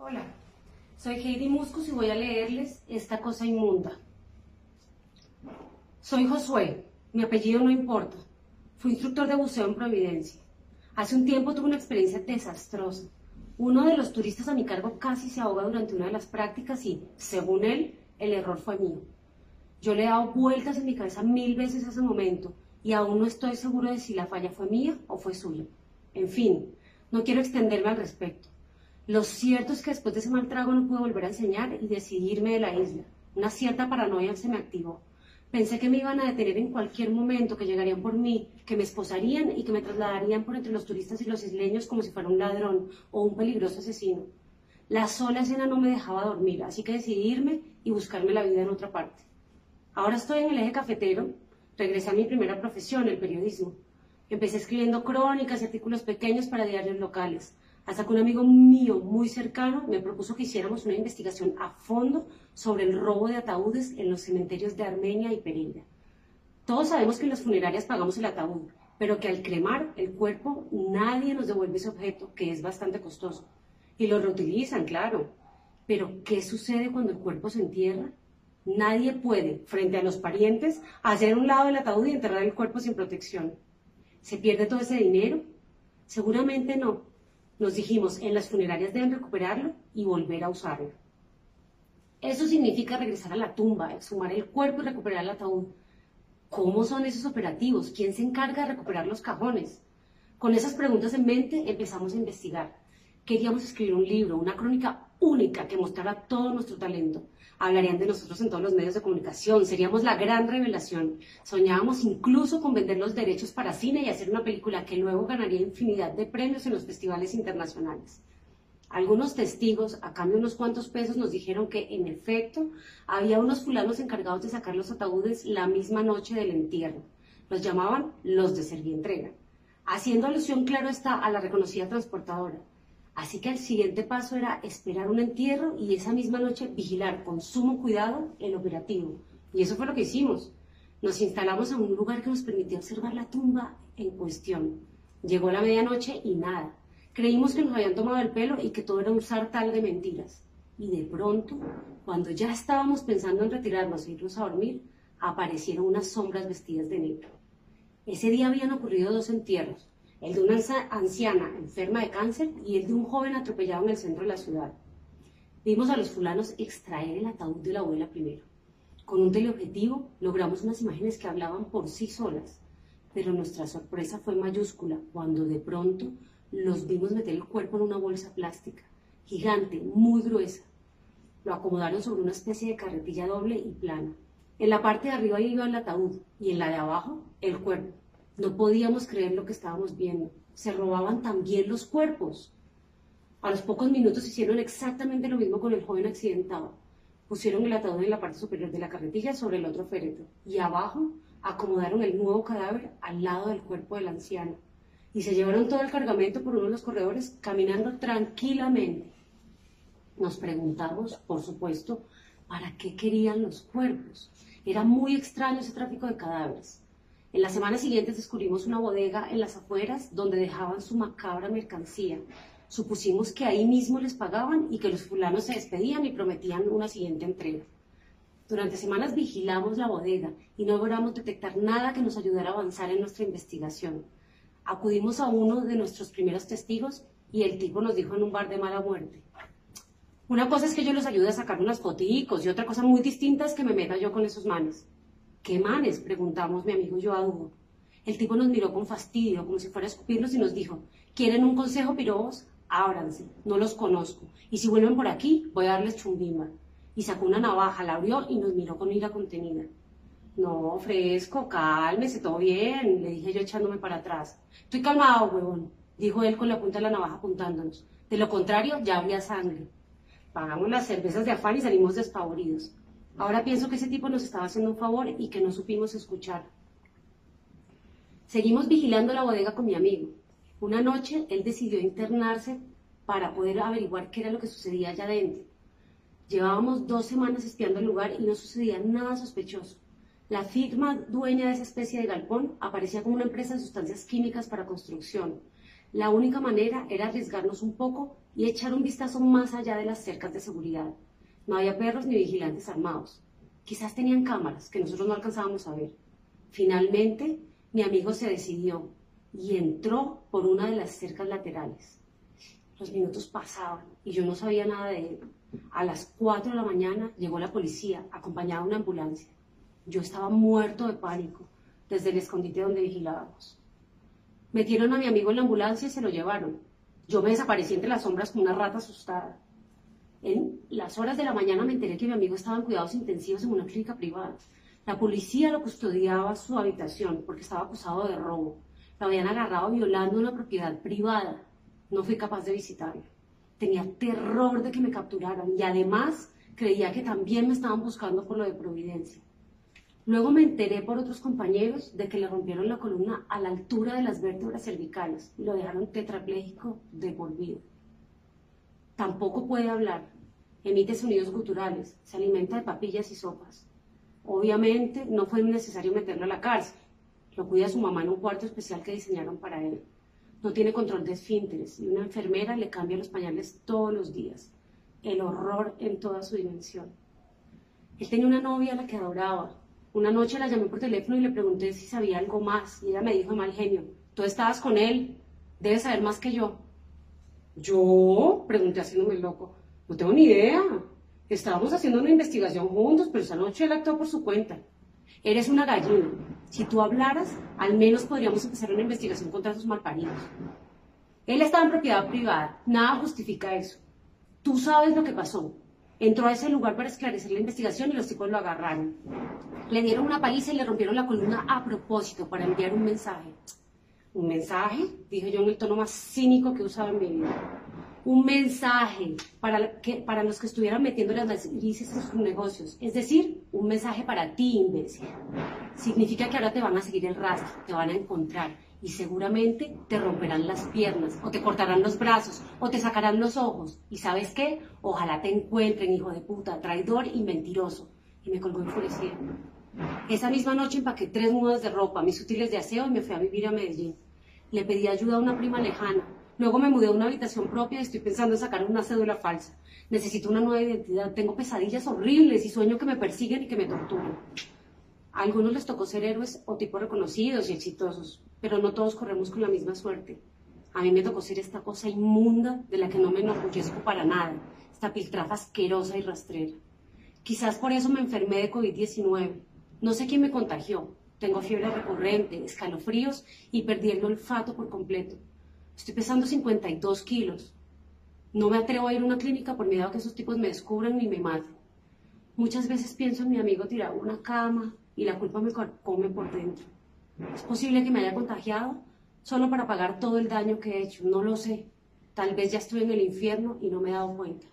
Hola, soy Heidi Muscus y voy a leerles esta cosa inmunda. Soy Josué, mi apellido no importa. Fui instructor de buceo en Providencia. Hace un tiempo tuve una experiencia desastrosa. Uno de los turistas a mi cargo casi se ahoga durante una de las prácticas y, según él, el error fue mío. Yo le he dado vueltas en mi cabeza mil veces a ese momento y aún no estoy seguro de si la falla fue mía o fue suya. En fin, no quiero extenderme al respecto. Lo cierto es que después de ese mal trago no pude volver a enseñar y decidirme de la isla. Una cierta paranoia se me activó. Pensé que me iban a detener en cualquier momento, que llegarían por mí, que me esposarían y que me trasladarían por entre los turistas y los isleños como si fuera un ladrón o un peligroso asesino. La sola escena no me dejaba dormir, así que decidí irme y buscarme la vida en otra parte. Ahora estoy en el eje cafetero, regresé a mi primera profesión, el periodismo. Empecé escribiendo crónicas y artículos pequeños para diarios locales hasta que un amigo mío muy cercano me propuso que hiciéramos una investigación a fondo sobre el robo de ataúdes en los cementerios de Armenia y Pereira. Todos sabemos que en las funerarias pagamos el ataúd, pero que al cremar el cuerpo nadie nos devuelve ese objeto, que es bastante costoso. Y lo reutilizan, claro. Pero, ¿qué sucede cuando el cuerpo se entierra? Nadie puede, frente a los parientes, hacer un lado del ataúd y enterrar el cuerpo sin protección. ¿Se pierde todo ese dinero? Seguramente no, nos dijimos, en las funerarias deben recuperarlo y volver a usarlo. Eso significa regresar a la tumba, exhumar el cuerpo y recuperar el ataúd. ¿Cómo son esos operativos? ¿Quién se encarga de recuperar los cajones? Con esas preguntas en mente empezamos a investigar. Queríamos escribir un libro, una crónica única que mostrara todo nuestro talento. Hablarían de nosotros en todos los medios de comunicación, seríamos la gran revelación. Soñábamos incluso con vender los derechos para cine y hacer una película que luego ganaría infinidad de premios en los festivales internacionales. Algunos testigos, a cambio de unos cuantos pesos, nos dijeron que, en efecto, había unos fulanos encargados de sacar los ataúdes la misma noche del entierro. Los llamaban los de Servientrega, haciendo alusión, claro está, a la reconocida transportadora. Así que el siguiente paso era esperar un entierro y esa misma noche vigilar con sumo cuidado el operativo. Y eso fue lo que hicimos. Nos instalamos en un lugar que nos permitió observar la tumba en cuestión. Llegó la medianoche y nada. Creímos que nos habían tomado el pelo y que todo era un sartal de mentiras. Y de pronto, cuando ya estábamos pensando en retirarnos e irnos a dormir, aparecieron unas sombras vestidas de negro. Ese día habían ocurrido dos entierros, el de una anciana enferma de cáncer y el de un joven atropellado en el centro de la ciudad. Vimos a los fulanos extraer el ataúd de la abuela primero. Con un teleobjetivo logramos unas imágenes que hablaban por sí solas, pero nuestra sorpresa fue mayúscula cuando de pronto los vimos meter el cuerpo en una bolsa plástica, gigante, muy gruesa. Lo acomodaron sobre una especie de carretilla doble y plana. En la parte de arriba iba el ataúd y en la de abajo el cuerpo. No podíamos creer lo que estábamos viendo. Se robaban también los cuerpos. A los pocos minutos hicieron exactamente lo mismo con el joven accidentado. Pusieron el ataúd en la parte superior de la carretilla sobre el otro féretro y abajo acomodaron el nuevo cadáver al lado del cuerpo del anciano y se llevaron todo el cargamento por uno de los corredores caminando tranquilamente. Nos preguntamos, por supuesto, para qué querían los cuerpos. Era muy extraño ese tráfico de cadáveres. En las semanas siguientes descubrimos una bodega en las afueras donde dejaban su macabra mercancía. Supusimos que ahí mismo les pagaban y que los fulanos se despedían y prometían una siguiente entrega. Durante semanas vigilamos la bodega y no logramos detectar nada que nos ayudara a avanzar en nuestra investigación. Acudimos a uno de nuestros primeros testigos y el tipo nos dijo en un bar de mala muerte. Una cosa es que yo los ayude a sacar unas foticos y otra cosa muy distinta es que me meta yo con esos manes. ¿Qué manes? preguntamos mi amigo y yo a. El tipo nos miró con fastidio, como si fuera a escupirnos, y nos dijo, ¿quieren un consejo, pirobos? Ábranse, no los conozco. Y si vuelven por aquí, voy a darles chumbimba. Y sacó una navaja, la abrió y nos miró con ira contenida. No, fresco, cálmese, todo bien, le dije yo echándome para atrás. Estoy calmado, huevón, dijo él con la punta de la navaja apuntándonos. De lo contrario, ya habría sangre. Pagamos las cervezas de afán y salimos despavoridos. Ahora pienso que ese tipo nos estaba haciendo un favor y que no supimos escuchar. Seguimos vigilando la bodega con mi amigo. Una noche él decidió internarse para poder averiguar qué era lo que sucedía allá adentro. Llevábamos dos semanas espiando el lugar y no sucedía nada sospechoso. La firma dueña de esa especie de galpón aparecía como una empresa de sustancias químicas para construcción. La única manera era arriesgarnos un poco y echar un vistazo más allá de las cercas de seguridad. No había perros ni vigilantes armados. Quizás tenían cámaras que nosotros no alcanzábamos a ver. Finalmente, mi amigo se decidió y entró por una de las cercas laterales. Los minutos pasaban y yo no sabía nada de él. A las 4 de la mañana llegó la policía, acompañada de una ambulancia. Yo estaba muerto de pánico desde el escondite donde vigilábamos. Metieron a mi amigo en la ambulancia y se lo llevaron. Yo me desaparecí entre las sombras como una rata asustada. En las horas de la mañana me enteré que mi amigo estaba en cuidados intensivos en una clínica privada. La policía lo custodiaba su habitación porque estaba acusado de robo. Lo habían agarrado violando una propiedad privada. No fui capaz de visitarlo. Tenía terror de que me capturaran y además creía que también me estaban buscando por lo de Providencia. Luego me enteré por otros compañeros de que le rompieron la columna a la altura de las vértebras cervicales y lo dejaron tetrapléjico de por vida. Tampoco puede hablar, emite sonidos guturales, se alimenta de papillas y sopas. Obviamente no fue necesario meterlo a la cárcel, lo cuida su mamá en un cuarto especial que diseñaron para él. No tiene control de esfínteres y una enfermera le cambia los pañales todos los días. El horror en toda su dimensión. Él tenía una novia a la que adoraba, una noche la llamé por teléfono y le pregunté si sabía algo más y ella me dijo mal genio, tú estabas con él, debes saber más que yo. ¿Yo? Pregunté haciéndome loco. No tengo ni idea. Estábamos haciendo una investigación juntos, pero esa noche él actuó por su cuenta. Eres una gallina. Si tú hablaras, al menos podríamos empezar una investigación contra esos malparidos. Él estaba en propiedad privada. Nada justifica eso. Tú sabes lo que pasó. Entró a ese lugar para esclarecer la investigación y los tipos lo agarraron. Le dieron una paliza y le rompieron la columna a propósito para enviar un mensaje. ¿Un mensaje? Dije yo en el tono más cínico que he usado en mi vida. Un mensaje para, que, para los que estuvieran metiendo las narices en sus negocios. Es decir, un mensaje para ti, imbécil. Significa que ahora te van a seguir el rastro, te van a encontrar y seguramente te romperán las piernas o te cortarán los brazos o te sacarán los ojos. ¿Y sabes qué? Ojalá te encuentren, hijo de puta, traidor y mentiroso. Y me colgó enfurecida. Esa misma noche empaqué tres mudas de ropa, mis útiles de aseo y me fui a vivir a Medellín. Le pedí ayuda a una prima lejana. Luego me mudé a una habitación propia y estoy pensando en sacar una cédula falsa. Necesito una nueva identidad. Tengo pesadillas horribles y sueño que me persiguen y que me torturan. A algunos les tocó ser héroes o tipos reconocidos y exitosos, pero no todos corremos con la misma suerte. A mí me tocó ser esta cosa inmunda de la que no me enorgullezco para nada, esta piltrafa asquerosa y rastrera. Quizás por eso me enfermé de COVID-19. No sé quién me contagió. Tengo fiebre recurrente, escalofríos y perdí el olfato por completo. Estoy pesando 52 kilos. No me atrevo a ir a una clínica por miedo a que esos tipos me descubran ni me maten. Muchas veces pienso en mi amigo tirado una cama y la culpa me come por dentro. ¿Es posible que me haya contagiado? Solo para pagar todo el daño que he hecho. No lo sé. Tal vez ya estoy en el infierno y no me he dado cuenta.